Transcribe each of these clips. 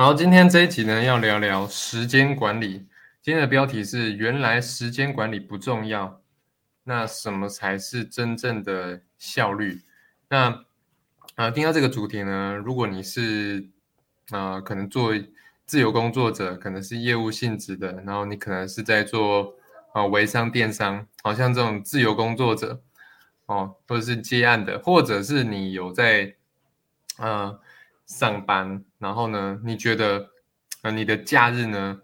好，今天这一集呢，要聊聊时间管理。今天的标题是：原来时间管理不重要，那什么才是真正的效率？那啊，听到这个主题呢，如果你是啊，可能做自由工作者，可能是业务性质的，然后你可能是在做啊微商、电商，好像这种自由工作者哦，或者是接案的，或者是你有在呃上班，然后呢，你觉得呃你的假日呢？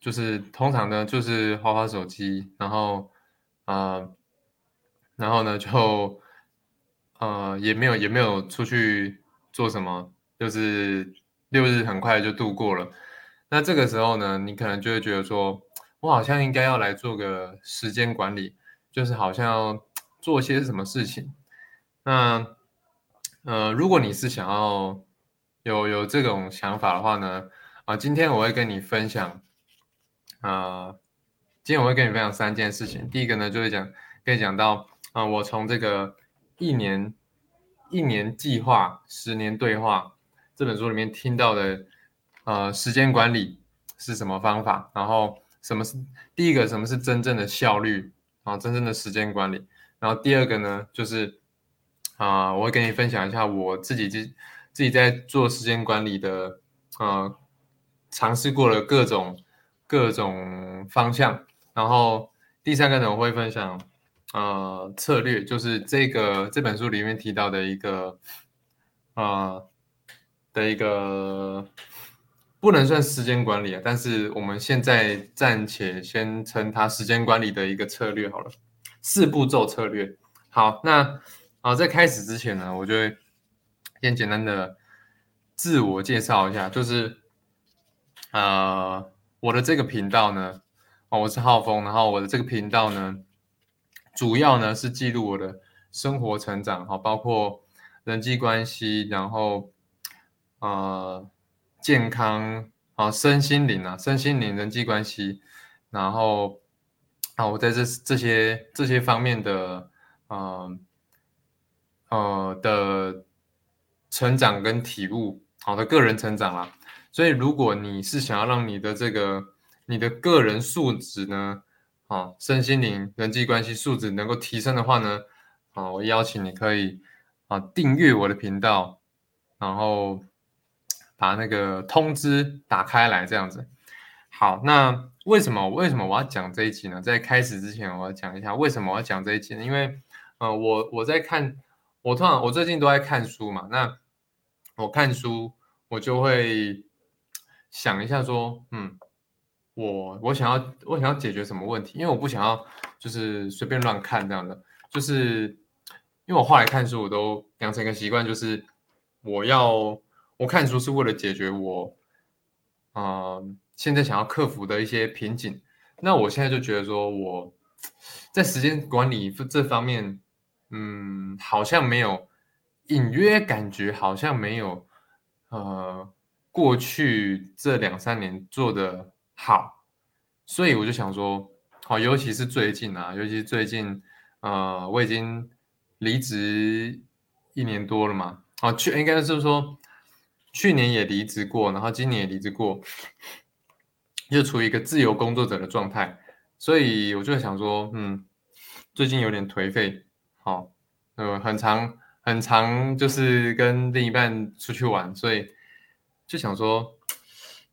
就是通常呢，就是花花手机，然后，呃，然后呢，就，呃，也没有也没有出去做什么，就是六日很快就度过了。那这个时候呢，你可能就会觉得说，我好像应该要来做个时间管理，就是好像要做些什么事情。那，呃，如果你是想要有有这种想法的话呢，啊，今天我会跟你分享。啊，今天我会跟你分享三件事情。第一个呢，就是讲跟你讲到啊，我从这个一年一年计划、十年对话这本书里面听到的，呃，时间管理是什么方法？然后什么是第一个？什么是真正的效率啊？真正的时间管理。然后第二个呢，就是啊，我会跟你分享一下我自己自自己在做时间管理的，呃，尝试过了各种。各种方向，然后第三个呢，我会分享呃策略，就是这个这本书里面提到的一个呃的一个不能算时间管理啊，但是我们现在暂且先称它时间管理的一个策略好了，四步骤策略。好，那啊在开始之前呢，我就会先简单的自我介绍一下，就是呃。我的这个频道呢，哦，我是浩峰，然后我的这个频道呢，主要呢是记录我的生活成长，哈，包括人际关系，然后呃健康啊，身心灵啊，身心灵人际关系，然后啊，我在这这些这些方面的呃呃的成长跟体悟，好的个人成长啦。所以，如果你是想要让你的这个你的个人素质呢，啊，身心灵、人际关系素质能够提升的话呢，啊，我邀请你可以啊订阅我的频道，然后把那个通知打开来，这样子。好，那为什么为什么我要讲这一集呢？在开始之前，我要讲一下为什么我要讲这一集呢？因为，呃，我我在看，我通常我最近都在看书嘛，那我看书我就会。想一下，说，嗯，我我想要我想要解决什么问题？因为我不想要就是随便乱看这样的，就是因为我后来看书，我都养成一个习惯，就是我要我看书是为了解决我，嗯，现在想要克服的一些瓶颈。那我现在就觉得说，我在时间管理这方面，嗯，好像没有隐约感觉，好像没有，呃。过去这两三年做的好，所以我就想说，好，尤其是最近啊，尤其是最近，呃，我已经离职一年多了嘛，啊，去应该是说去年也离职过，然后今年也离职过，就处于一个自由工作者的状态，所以我就想说，嗯，最近有点颓废，哦，呃，很长很长，就是跟另一半出去玩，所以。就想说，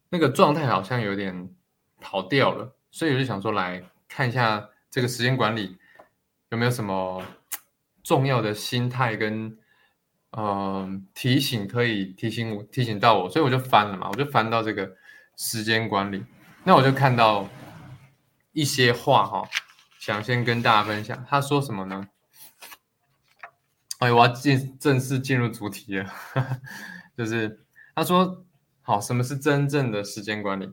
那个状态好像有点跑掉了，所以我就想说来看一下这个时间管理有没有什么重要的心态跟呃提醒可以提醒我提醒到我，所以我就翻了嘛，我就翻到这个时间管理，那我就看到一些话哈，想先跟大家分享。他说什么呢？哎，我要进正式进入主题了，就是他说。好，什么是真正的时间管理？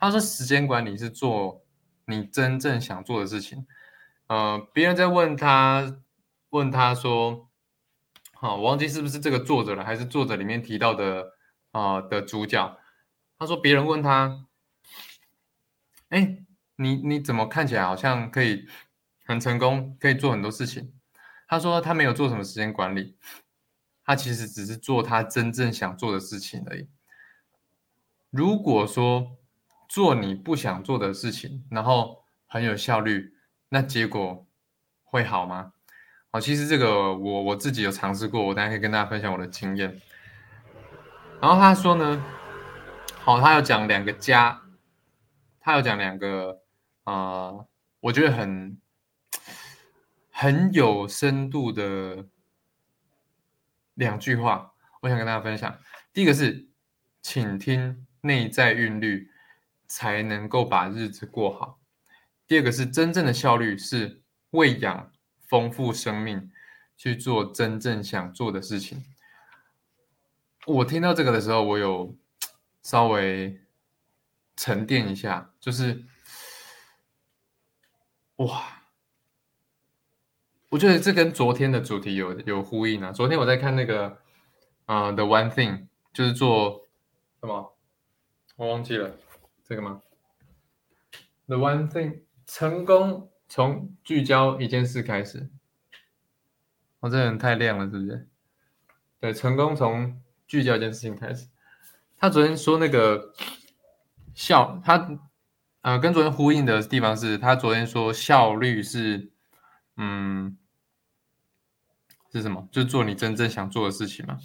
他说，时间管理是做你真正想做的事情。呃，别人在问他，问他说，好，我忘记是不是这个作者了，还是作者里面提到的啊的主角？他说，别人问他，哎，你你怎么看起来好像可以很成功，可以做很多事情？他说，他没有做什么时间管理。他其实只是做他真正想做的事情而已。如果说做你不想做的事情，然后很有效率，那结果会好吗？好，其实这个我我自己有尝试过，我大家可以跟大家分享我的经验。然后他说呢，好，他要讲两个加，他要讲两个，呃，我觉得很很有深度的两句话，我想跟大家分享。第一个是，请听内在韵律，才能够把日子过好。第二个是，真正的效率是喂养。丰富生命，去做真正想做的事情。我听到这个的时候，我有稍微沉淀一下，就是哇，我觉得这跟昨天的主题有有呼应啊。昨天我在看那个啊，《The One Thing》，就是做什么？我忘记了这个吗？《The One Thing》成功。从聚焦一件事开始，我这人太亮了，是不是？对，成功从聚焦一件事情开始。他昨天说那个效，他呃跟昨天呼应的地方是他昨天说效率是，嗯，是什么？就做你真正想做的事情嘛。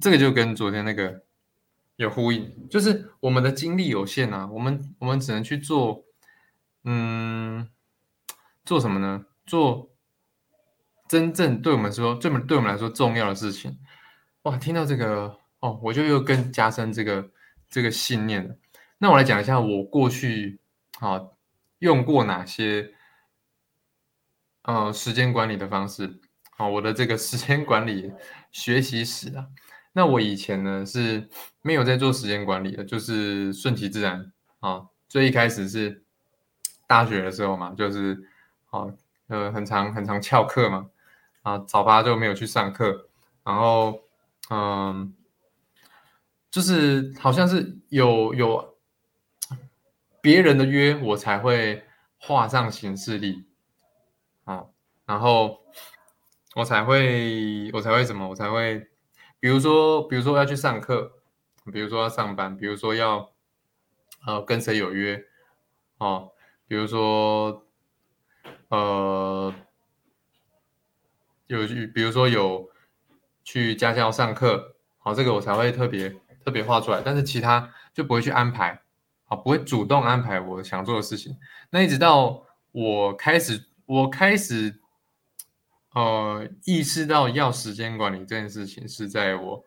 这个就跟昨天那个有呼应，就是我们的精力有限啊，我们我们只能去做。嗯，做什么呢？做真正对我们说，这么对我们来说重要的事情。哇，听到这个哦，我就又更加深这个这个信念了。那我来讲一下我过去啊用过哪些呃时间管理的方式。好，我的这个时间管理学习史啊。那我以前呢是没有在做时间管理的，就是顺其自然啊。最一开始是。大学的时候嘛，就是，啊，呃，很长很长翘课嘛，啊，早八就没有去上课，然后，嗯，就是好像是有有别人的约，我才会画上行事历，啊，然后我才会我才会什么，我才会，比如说比如说要去上课，比如说要上班，比如说要，呃，跟谁有约，哦。比如说，呃，有去，比如说有去家教上课，好，这个我才会特别特别画出来，但是其他就不会去安排，啊，不会主动安排我想做的事情。那一直到我开始，我开始，呃，意识到要时间管理这件事情，是在我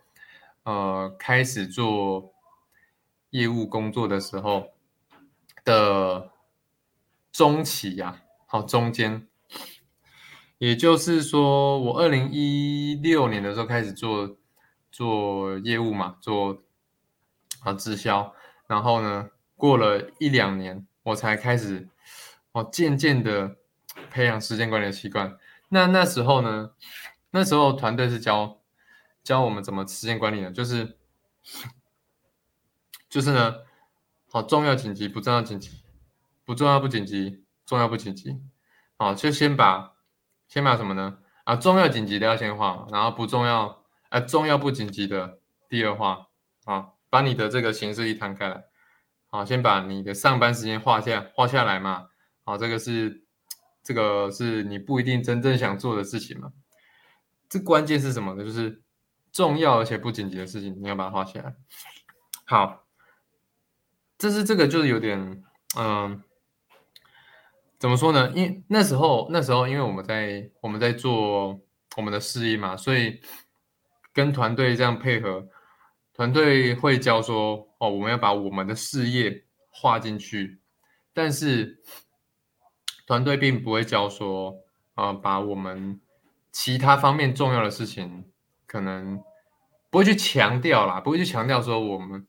呃开始做业务工作的时候的。中期呀，好中间，也就是说，我二零一六年的时候开始做做业务嘛，做啊直销，然后呢，过了一两年，我才开始哦，渐渐的培养时间管理的习惯。那那时候呢，那时候团队是教教我们怎么时间管理的，就是就是呢，好重要紧急不重要紧急。不重要不紧急，重要不紧急，好，就先把先把什么呢？啊，重要紧急的要先画，然后不重要，呃，重要不紧急的第二画，啊，把你的这个形式一摊开来，好，先把你的上班时间画下画下来嘛，好，这个是这个是你不一定真正想做的事情嘛，这关键是什么呢？就是重要而且不紧急的事情，你要把它画起来。好，这是这个就是有点，嗯。怎么说呢？因那时候，那时候，因为我们在我们在做我们的事业嘛，所以跟团队这样配合，团队会教说，哦，我们要把我们的事业画进去，但是团队并不会教说，啊，把我们其他方面重要的事情，可能不会去强调啦，不会去强调说我们，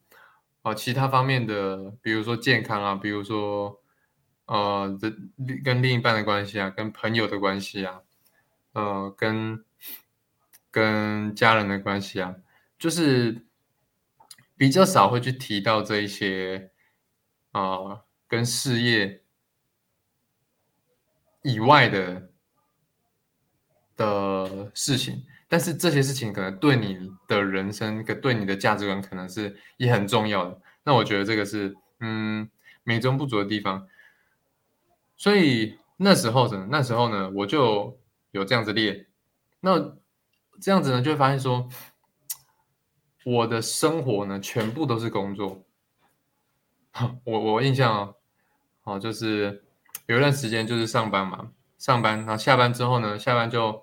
啊，其他方面的，比如说健康啊，比如说。呃，这跟另一半的关系啊，跟朋友的关系啊，呃，跟跟家人的关系啊，就是比较少会去提到这一些啊，跟事业以外的的事情。但是这些事情可能对你的人生跟对你的价值观可能是也很重要的。那我觉得这个是嗯美中不足的地方。所以那时候呢，那时候呢，我就有这样子列。那这样子呢，就会发现说，我的生活呢，全部都是工作。我我印象哦，哦，就是有一段时间就是上班嘛，上班，然后下班之后呢，下班就。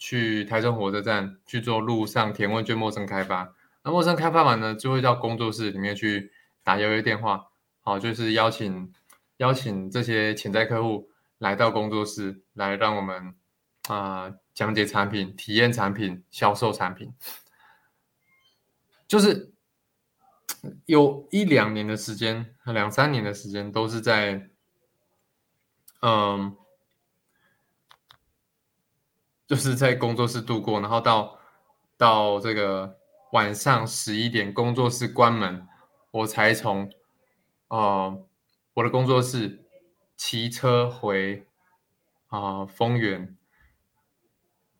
去台中火车站去做路上填问卷陌生开发，那陌生开发完呢，就会到工作室里面去打邀约电话，好，就是邀请邀请这些潜在客户来到工作室，来让我们啊讲解产品、体验产品、销售产品，就是有一两年的时间，两三年的时间都是在嗯。就是在工作室度过，然后到到这个晚上十一点，工作室关门，我才从呃我的工作室骑车回啊丰原，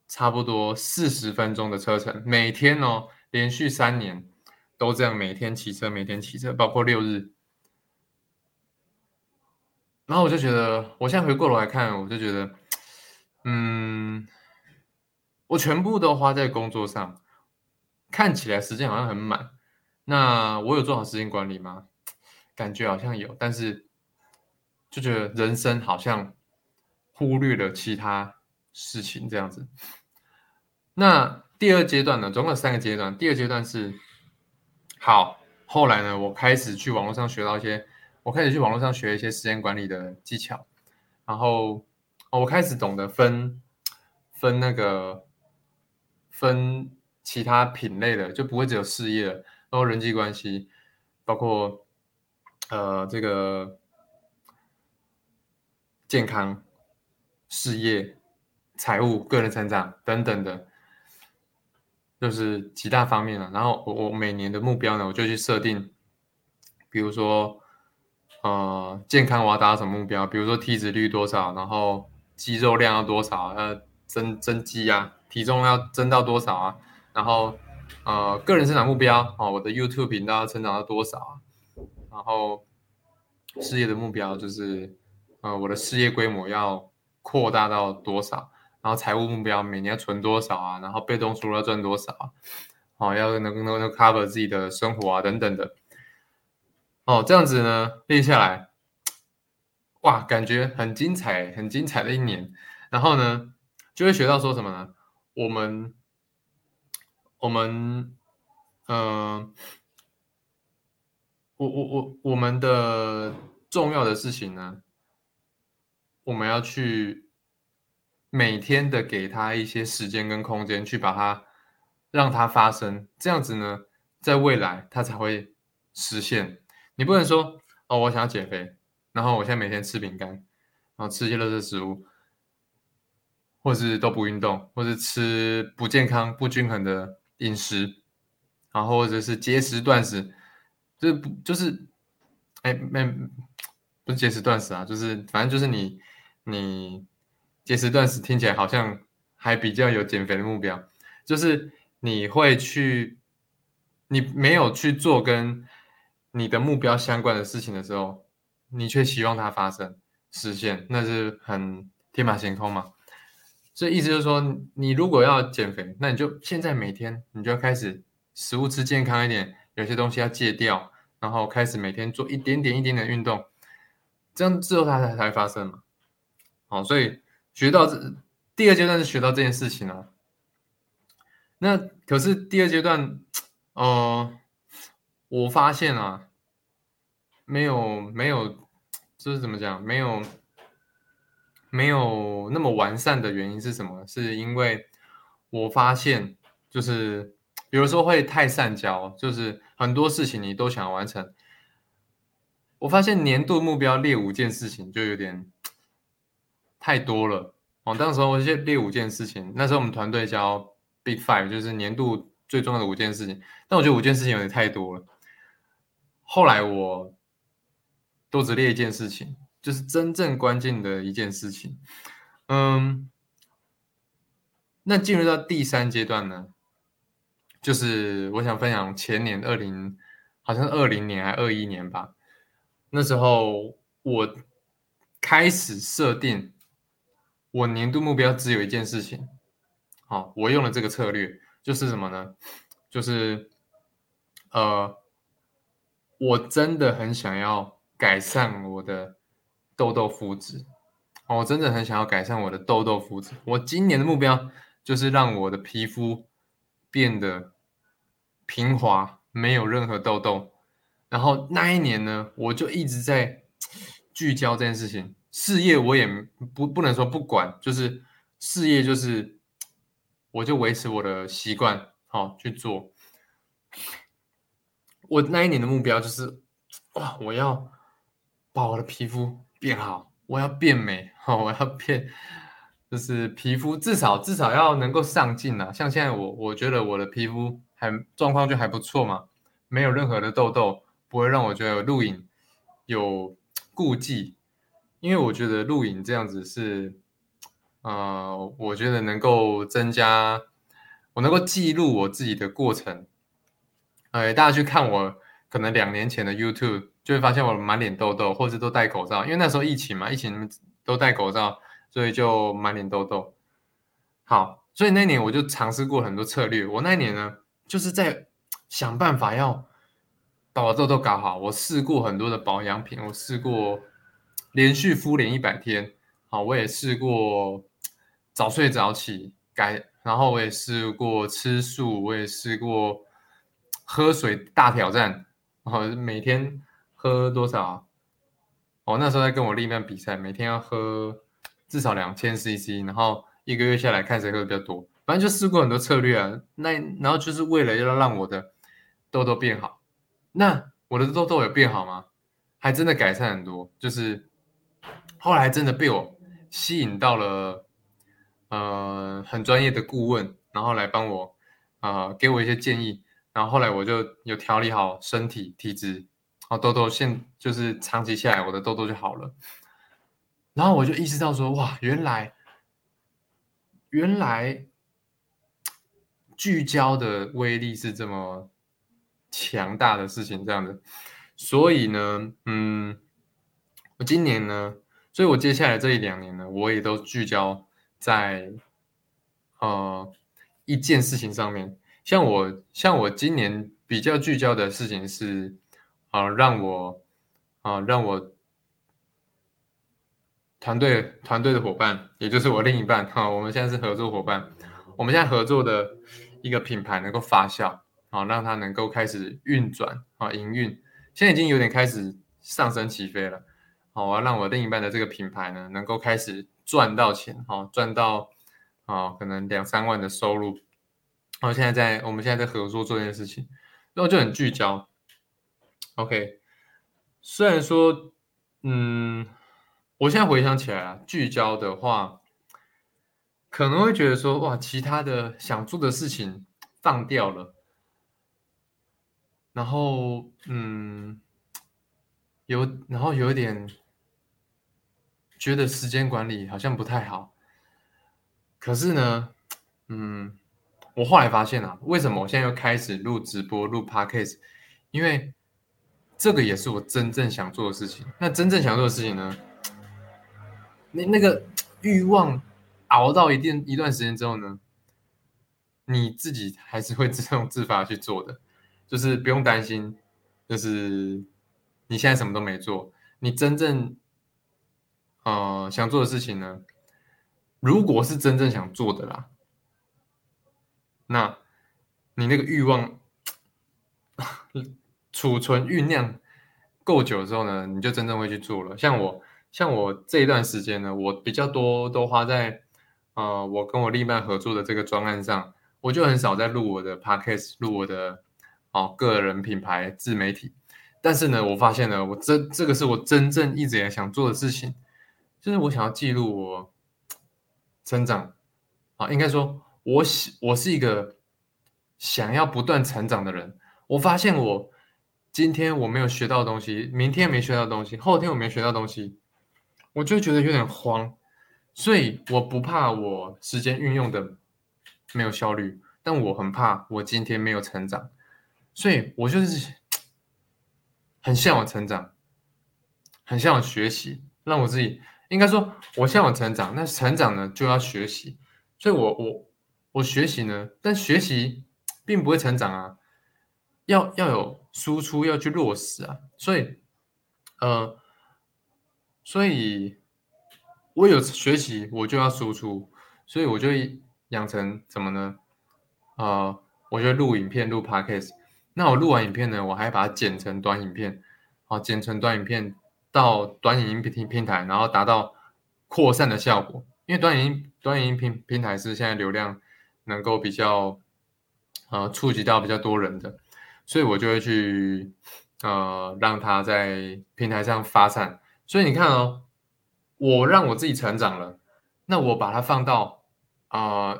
差不多四十分钟的车程，每天哦，连续三年都这样，每天骑车，每天骑车，包括六日，然后我就觉得，我现在回过头来看，我就觉得，嗯。我全部都花在工作上，看起来时间好像很满。那我有做好时间管理吗？感觉好像有，但是就觉得人生好像忽略了其他事情这样子。那第二阶段呢，总共有三个阶段。第二阶段是好，后来呢，我开始去网络上学到一些，我开始去网络上学一些时间管理的技巧，然后我开始懂得分分那个。分其他品类的就不会只有事业，包括人际关系，包括呃这个健康、事业、财务、个人成长等等的，就是几大方面了。然后我我每年的目标呢，我就去设定，比如说呃健康我要达到什么目标，比如说体脂率多少，然后肌肉量要多少，呃增增肌啊。体重要增到多少啊？然后，呃，个人成长目标哦，我的 YouTube 频道要成长到多少啊？然后，事业的目标就是，呃，我的事业规模要扩大到多少？然后财务目标每年要存多少啊？然后被动收入要赚多少啊？哦，要能能能 cover 自己的生活啊等等的。哦，这样子呢，列下来，哇，感觉很精彩，很精彩的一年。然后呢，就会学到说什么呢？我们，我们，嗯，我我我我们的重要的事情呢，我们要去每天的给他一些时间跟空间，去把它让它发生，这样子呢，在未来它才会实现。你不能说哦，我想要减肥，然后我现在每天吃饼干，然后吃一些垃圾食物。或是都不运动，或是吃不健康、不均衡的饮食，然后或者是节食断食，就是不就是，哎没不是节食断食啊，就是反正就是你你节食断食听起来好像还比较有减肥的目标，就是你会去你没有去做跟你的目标相关的事情的时候，你却希望它发生实现，那是很天马行空嘛。所以意思就是说，你如果要减肥，那你就现在每天你就要开始食物吃健康一点，有些东西要戒掉，然后开始每天做一点点一点点运动，这样之后它才才会发生嘛。好，所以学到这第二阶段是学到这件事情了。那可是第二阶段，呃，我发现啊，没有没有，就是怎么讲，没有。没有那么完善的原因是什么？是因为我发现，就是有的时候会太善交，就是很多事情你都想完成。我发现年度目标列五件事情就有点太多了。哦，那时我就列五件事情，那时候我们团队叫 Big Five，就是年度最重要的五件事情。但我觉得五件事情有点太多了。后来我都只列一件事情。就是真正关键的一件事情，嗯，那进入到第三阶段呢，就是我想分享前年二零，好像二零年还二一年吧，那时候我开始设定我年度目标只有一件事情，好，我用了这个策略，就是什么呢？就是呃，我真的很想要改善我的痘痘肤质，我真的很想要改善我的痘痘肤质，我今年的目标。就是让我的皮肤变得平滑，没有任何痘痘。然后那一年呢，我就一直在 聚焦这件事情。事业我也不不能说不管，就是事业就是 我就维持我的习惯，好去做。我那一年的目标就是，哇，我要把我的皮肤变好，我要变美，好，我要变。就是皮肤至少至少要能够上镜啊，像现在我我觉得我的皮肤还状况就还不错嘛，没有任何的痘痘，不会让我觉得录影有顾忌，因为我觉得录影这样子是，呃，我觉得能够增加我能够记录我自己的过程，哎，大家去看我可能两年前的 YouTube 就会发现我满脸痘痘，或者都戴口罩，因为那时候疫情嘛，疫情都戴口罩。所以就满脸痘痘。好，所以那年我就尝试过很多策略。我那年呢，就是在想办法要把我痘痘搞好。我试过很多的保养品，我试过连续敷脸一百天。好，我也试过早睡早起改，然后我也试过吃素，我也试过喝水大挑战。后每天喝多少？我那时候在跟我另一半比赛，每天要喝。至少两千 CC，然后一个月下来看谁喝的比较多，反正就试过很多策略啊。那然后就是为了要让我的痘痘变好，那我的痘痘有变好吗？还真的改善很多，就是后来真的被我吸引到了，呃，很专业的顾问，然后来帮我，呃，给我一些建议，然后后来我就有调理好身体体质，然后痘痘现就是长期下来我的痘痘就好了。然后我就意识到说，哇，原来，原来聚焦的威力是这么强大的事情，这样子。所以呢，嗯，我今年呢，所以我接下来这一两年呢，我也都聚焦在呃一件事情上面。像我，像我今年比较聚焦的事情是，啊，让我，啊，让我。团队团队的伙伴，也就是我另一半哈，我们现在是合作伙伴。我们现在合作的一个品牌能够发酵啊，让它能够开始运转啊，营运。现在已经有点开始上升起飞了。好，我要让我另一半的这个品牌呢，能够开始赚到钱哈，赚到啊，可能两三万的收入。然后现在在我们现在在合作做这件事情，然后就很聚焦。OK，虽然说嗯。我现在回想起来啊，聚焦的话，可能会觉得说，哇，其他的想做的事情放掉了，然后，嗯，有，然后有一点觉得时间管理好像不太好。可是呢，嗯，我后来发现啊，为什么我现在又开始录直播、录 podcast？因为这个也是我真正想做的事情。那真正想做的事情呢？那那个欲望熬到一定一段时间之后呢，你自己还是会自动自发去做的，就是不用担心，就是你现在什么都没做，你真正呃想做的事情呢，如果是真正想做的啦，那你那个欲望 储存酝酿够久之后呢，你就真正会去做了，像我。像我这一段时间呢，我比较多都花在，呃，我跟我另一半合作的这个专案上，我就很少在录我的 podcast，录我的哦个人品牌自媒体。但是呢，我发现呢，我这这个是我真正一直也想做的事情，就是我想要记录我 成长啊，应该说，我我是一个想要不断成长的人。我发现我今天我没有学到东西，明天没学到东西，后天我没学到东西。我就觉得有点慌，所以我不怕我时间运用的没有效率，但我很怕我今天没有成长，所以我就是 很向往成长，很向往学习，让我自己应该说，我向往成长，那成长呢就要学习，所以我我我学习呢，但学习并不会成长啊，要要有输出，要去落实啊，所以呃，所以我有学习，我就要输出，所以我就养成怎么呢？呃，我就录影片，录 podcast。那我录完影片呢，我还把它剪成短影片，好，剪成短影片到短影音平平台，然后达到扩散的效果。因为短影音短影音平平台是现在流量能够比较呃触及到比较多人的，所以我就会去呃让它在平台上发散。所以你看哦，我让我自己成长了，那我把它放到啊。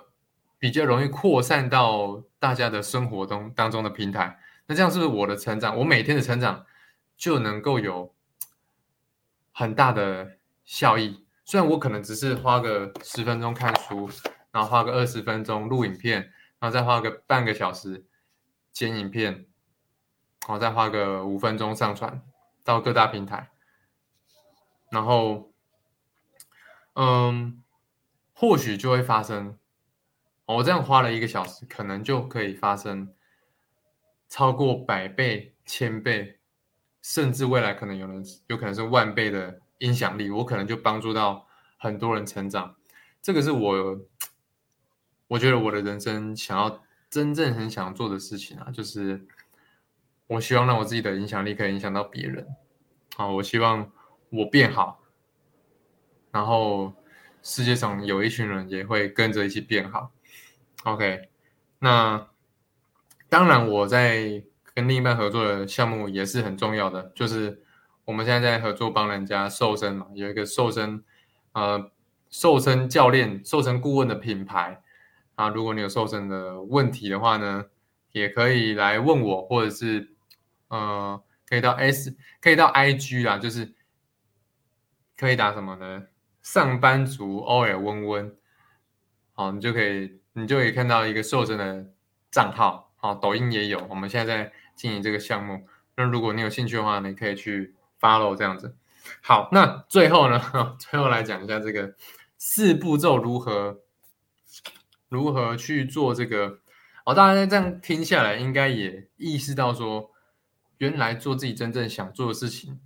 比较容易扩散到大家的生活中当中的平台，那这样是不是我的成长？我每天的成长就能够有很大的效益。虽然我可能只是花个十分钟看书，然后花个二十分钟录影片，然后再花个半个小时剪影片，然后再花个五分钟上传到各大平台，然后，嗯，或许就会发生。我这样花了一个小时，可能就可以发生超过百倍、千倍，甚至未来可能有人有可能是万倍的影响力。我可能就帮助到很多人成长。这个是我，我觉得我的人生想要真正很想做的事情啊，就是我希望让我自己的影响力可以影响到别人。好，我希望我变好，然后世界上有一群人也会跟着一起变好。OK，那当然，我在跟另一半合作的项目也是很重要的，就是我们现在在合作帮人家瘦身嘛，有一个瘦身呃瘦身教练、瘦身顾问的品牌啊。如果你有瘦身的问题的话呢，也可以来问我，或者是呃可以到 S 可以到 IG 啦，就是可以打什么呢？上班族偶尔温温，好，你就可以。你就可以看到一个瘦身的账号，好，抖音也有。我们现在在经营这个项目，那如果你有兴趣的话，你可以去 follow 这样子。好，那最后呢，最后来讲一下这个四步骤如何如何去做这个。哦，大家这样听下来，应该也意识到说，原来做自己真正想做的事情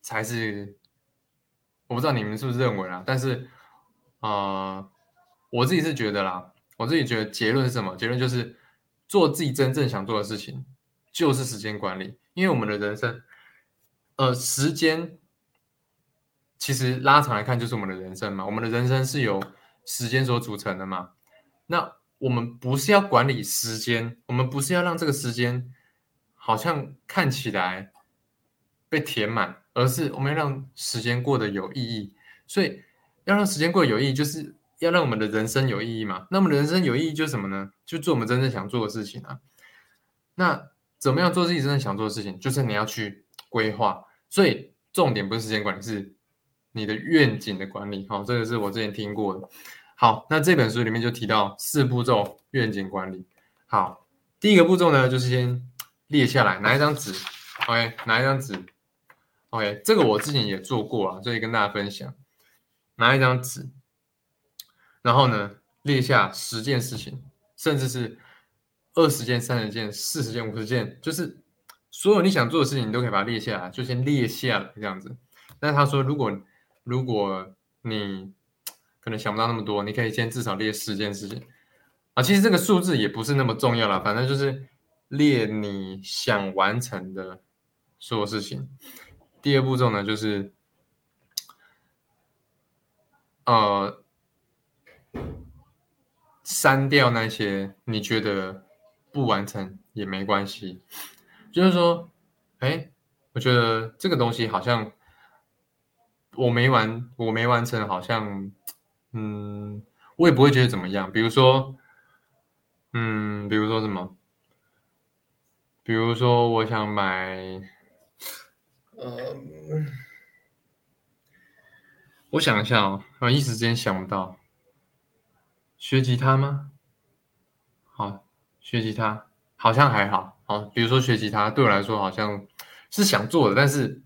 才是。我不知道你们是不是认为啊，但是啊。我自己是觉得啦，我自己觉得结论是什么？结论就是做自己真正想做的事情，就是时间管理。因为我们的人生，呃，时间其实拉长来看就是我们的人生嘛。我们的人生是由时间所组成的嘛。那我们不是要管理时间，我们不是要让这个时间好像看起来被填满，而是我们要让时间过得有意义。所以要让时间过得有意义，就是。要让我们的人生有意义嘛？那么人生有意义就是什么呢？就做我们真正想做的事情啊。那怎么样做自己真正想做的事情？就是你要去规划。所以重点不是时间管理，是你的愿景的管理。好，这个是我之前听过的。好，那这本书里面就提到四步骤愿景管理。好，第一个步骤呢，就是先列下来，拿一张纸。OK，拿一张纸。OK，这个我之前也做过了，所以跟大家分享。拿一张纸。然后呢，列下十件事情，甚至是二十件、三十件、四十件、五十件，就是所有你想做的事情，你都可以把它列下来，就先列下来这样子。但是他说，如果如果你可能想不到那么多，你可以先至少列十件事情啊。其实这个数字也不是那么重要了，反正就是列你想完成的所有事情。第二步骤呢，就是呃。删掉那些你觉得不完成也没关系，就是说，哎，我觉得这个东西好像我没完，我没完成，好像，嗯，我也不会觉得怎么样。比如说，嗯，比如说什么？比如说，我想买，呃，我想一下哦，我一时间想不到。学吉他吗？好，学吉他好像还好。好，比如说学吉他对我来说好像是想做的，但是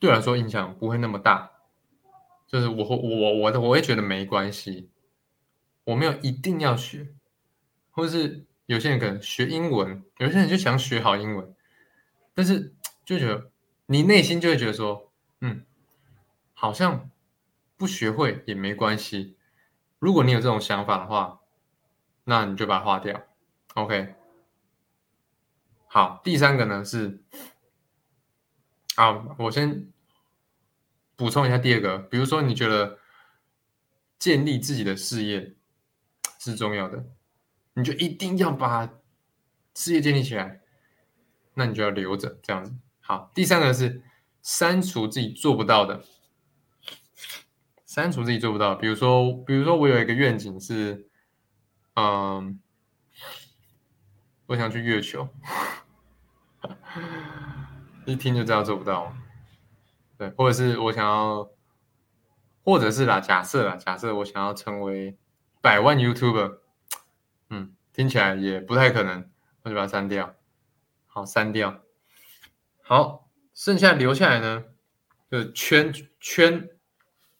对我来说影响不会那么大。就是我我我我我会觉得没关系，我没有一定要学，或是有些人可能学英文，有些人就想学好英文，但是就觉得你内心就会觉得说，嗯，好像不学会也没关系。如果你有这种想法的话，那你就把它划掉。OK，好，第三个呢是，好，我先。补充一下，第二个，比如说你觉得建立自己的事业是重要的，你就一定要把事业建立起来，那你就要留着这样子。好，第三个是删除自己做不到的，删除自己做不到。比如说，比如说我有一个愿景是，嗯，我想去月球，一听就知道做不到。对，或者是我想要，或者是啦，假设啦，假设我想要成为百万 YouTuber，嗯，听起来也不太可能，我就把它删掉。好，删掉。好，剩下留下来呢，就是圈圈，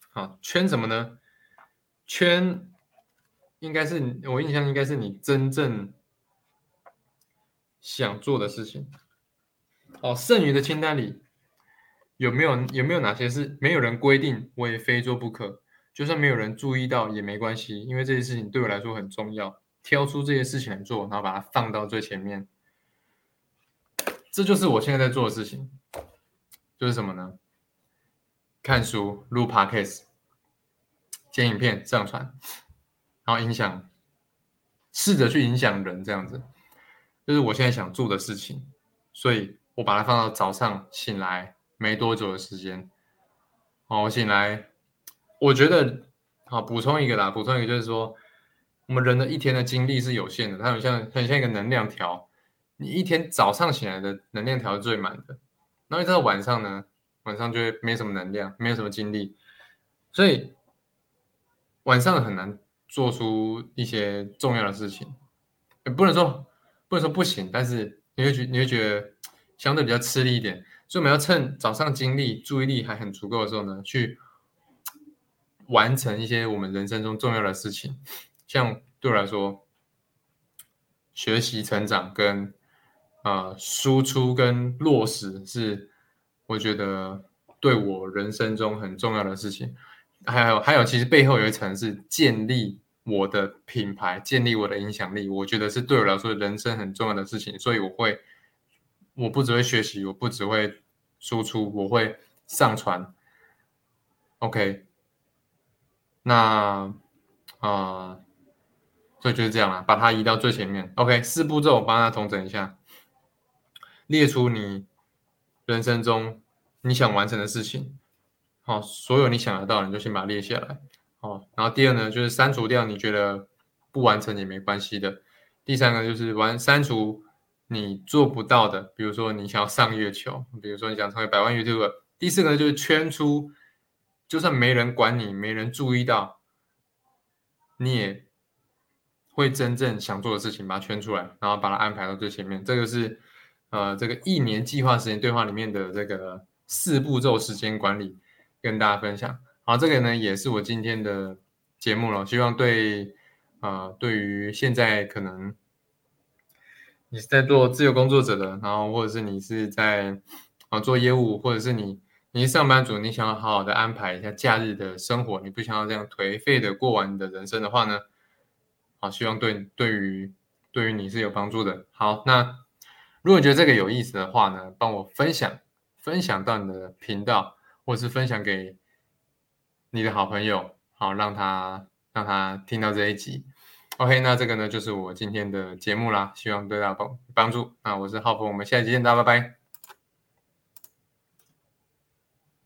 好，圈什么呢？圈应该是我印象应该是你真正想做的事情。哦，剩余的清单里。有没有有没有哪些是没有人规定我也非做不可？就算没有人注意到也没关系，因为这些事情对我来说很重要。挑出这些事情来做，然后把它放到最前面，这就是我现在在做的事情。就是什么呢？看书、录 podcast、剪影片、上传，然后影响，试着去影响人，这样子，就是我现在想做的事情。所以我把它放到早上醒来。没多久的时间，哦，我醒来，我觉得，好补充一个啦，补充一个就是说，我们人的一天的精力是有限的，它很像很像一个能量条，你一天早上起来的能量条是最满的，然后一到晚上呢，晚上就会没什么能量，没有什么精力，所以晚上很难做出一些重要的事情，也不能说不能说不行，但是你会觉你会觉得相对比较吃力一点。所以我们要趁早上精力、注意力还很足够的时候呢，去完成一些我们人生中重要的事情。像对我来说，学习、成长跟啊输出跟落实是我觉得对我人生中很重要的事情。还有还有，其实背后有一层是建立我的品牌、建立我的影响力，我觉得是对我来说人生很重要的事情。所以我会。我不只会学习，我不只会输出，我会上传。OK，那啊，所以就是这样了，把它移到最前面。OK，四步骤我帮他重整一下，列出你人生中你想完成的事情。好，所有你想得到，你就先把它列下来。好，然后第二呢，就是删除掉你觉得不完成也没关系的。第三个就是完删除。你做不到的，比如说你想要上月球，比如说你想成为百万 YouTube。第四个就是圈出，就算没人管你，没人注意到，你也会真正想做的事情，把它圈出来，然后把它安排到最前面。这个是呃这个一年计划时间对话里面的这个四步骤时间管理，跟大家分享。好，这个呢也是我今天的节目了，希望对呃对于现在可能。你是在做自由工作者的，然后或者是你是在啊做业务，或者是你你是上班族，你想要好好的安排一下假日的生活，你不想要这样颓废的过完你的人生的话呢？好，希望对对于对于你是有帮助的。好，那如果觉得这个有意思的话呢，帮我分享分享到你的频道，或者是分享给你的好朋友，好让他让他听到这一集。OK，那这个呢就是我今天的节目啦，希望对大家帮帮助。那我是浩峰，我们下期见，大家拜拜。